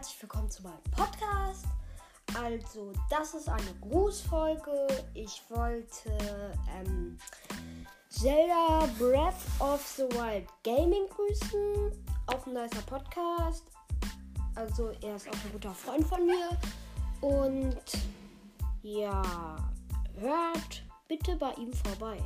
herzlich willkommen zu meinem Podcast. Also, das ist eine Grußfolge. Ich wollte ähm, Zelda Breath of the Wild Gaming grüßen. Auch ein nicer Podcast. Also, er ist auch ein guter Freund von mir. Und ja, hört bitte bei ihm vorbei.